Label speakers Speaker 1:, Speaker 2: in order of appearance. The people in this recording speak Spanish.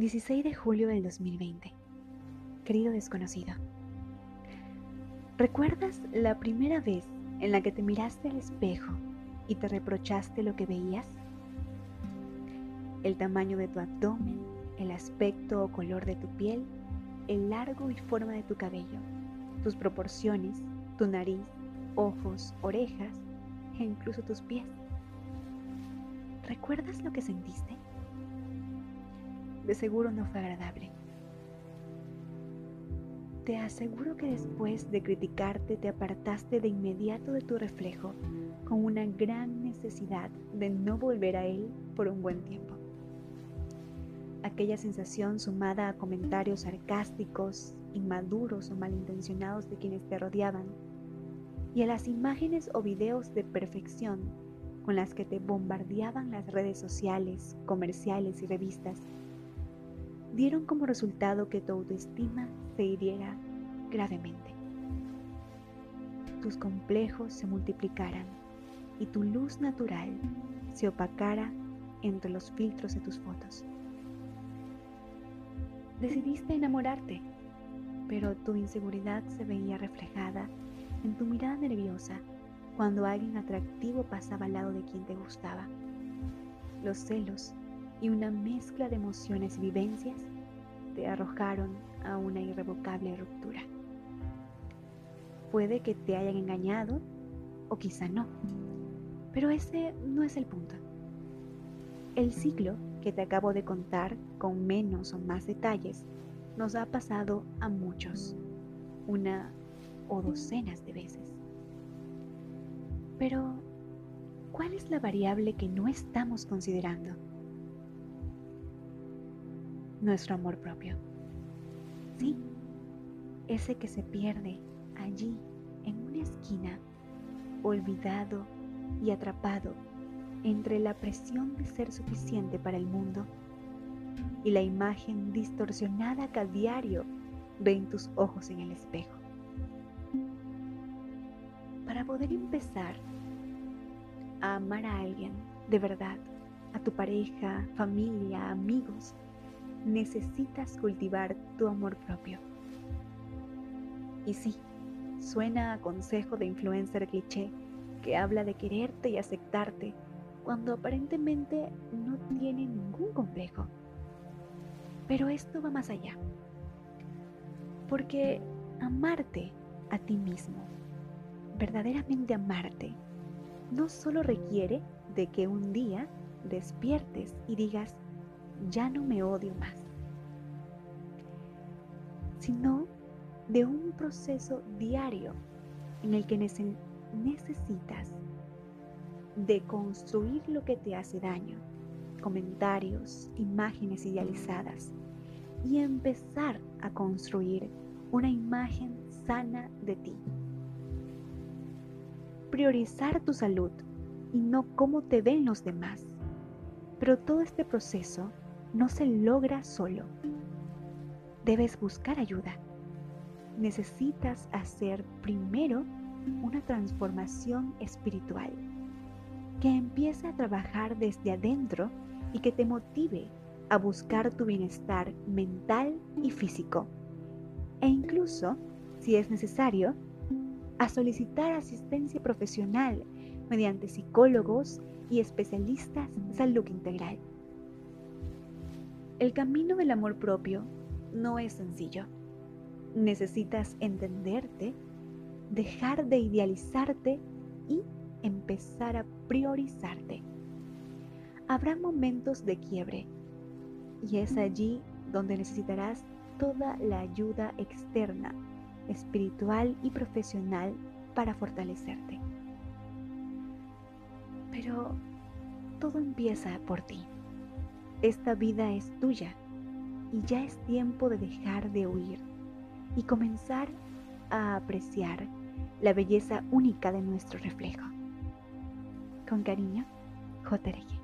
Speaker 1: 16 de julio del 2020. Querido desconocido, ¿recuerdas la primera vez en la que te miraste al espejo y te reprochaste lo que veías? El tamaño de tu abdomen, el aspecto o color de tu piel, el largo y forma de tu cabello, tus proporciones, tu nariz, ojos, orejas e incluso tus pies. ¿Recuerdas lo que sentiste? De seguro no fue agradable. Te aseguro que después de criticarte te apartaste de inmediato de tu reflejo con una gran necesidad de no volver a él por un buen tiempo. Aquella sensación sumada a comentarios sarcásticos, inmaduros o malintencionados de quienes te rodeaban y a las imágenes o videos de perfección con las que te bombardeaban las redes sociales, comerciales y revistas dieron como resultado que tu autoestima se hiriera gravemente. Tus complejos se multiplicaran y tu luz natural se opacara entre los filtros de tus fotos. Decidiste enamorarte, pero tu inseguridad se veía reflejada en tu mirada nerviosa cuando alguien atractivo pasaba al lado de quien te gustaba. Los celos y una mezcla de emociones y vivencias te arrojaron a una irrevocable ruptura. Puede que te hayan engañado o quizá no, pero ese no es el punto. El ciclo que te acabo de contar con menos o más detalles nos ha pasado a muchos, una o docenas de veces. Pero, ¿cuál es la variable que no estamos considerando? Nuestro amor propio. Sí, ese que se pierde allí en una esquina, olvidado y atrapado entre la presión de ser suficiente para el mundo y la imagen distorsionada que a diario ven tus ojos en el espejo. Para poder empezar a amar a alguien de verdad, a tu pareja, familia, amigos, necesitas cultivar tu amor propio. Y sí, suena a consejo de influencer cliché que habla de quererte y aceptarte cuando aparentemente no tiene ningún complejo. Pero esto va más allá. Porque amarte a ti mismo, verdaderamente amarte, no solo requiere de que un día despiertes y digas, ya no me odio más, sino de un proceso diario en el que necesitas de construir lo que te hace daño, comentarios, imágenes idealizadas, y empezar a construir una imagen sana de ti. Priorizar tu salud y no cómo te ven los demás. Pero todo este proceso no se logra solo. Debes buscar ayuda. Necesitas hacer primero una transformación espiritual que empiece a trabajar desde adentro y que te motive a buscar tu bienestar mental y físico. E incluso, si es necesario, a solicitar asistencia profesional mediante psicólogos y especialistas de salud integral. El camino del amor propio no es sencillo. Necesitas entenderte, dejar de idealizarte y empezar a priorizarte. Habrá momentos de quiebre y es allí donde necesitarás toda la ayuda externa, espiritual y profesional para fortalecerte. Pero todo empieza por ti. Esta vida es tuya y ya es tiempo de dejar de huir y comenzar a apreciar la belleza única de nuestro reflejo. Con cariño, JRG.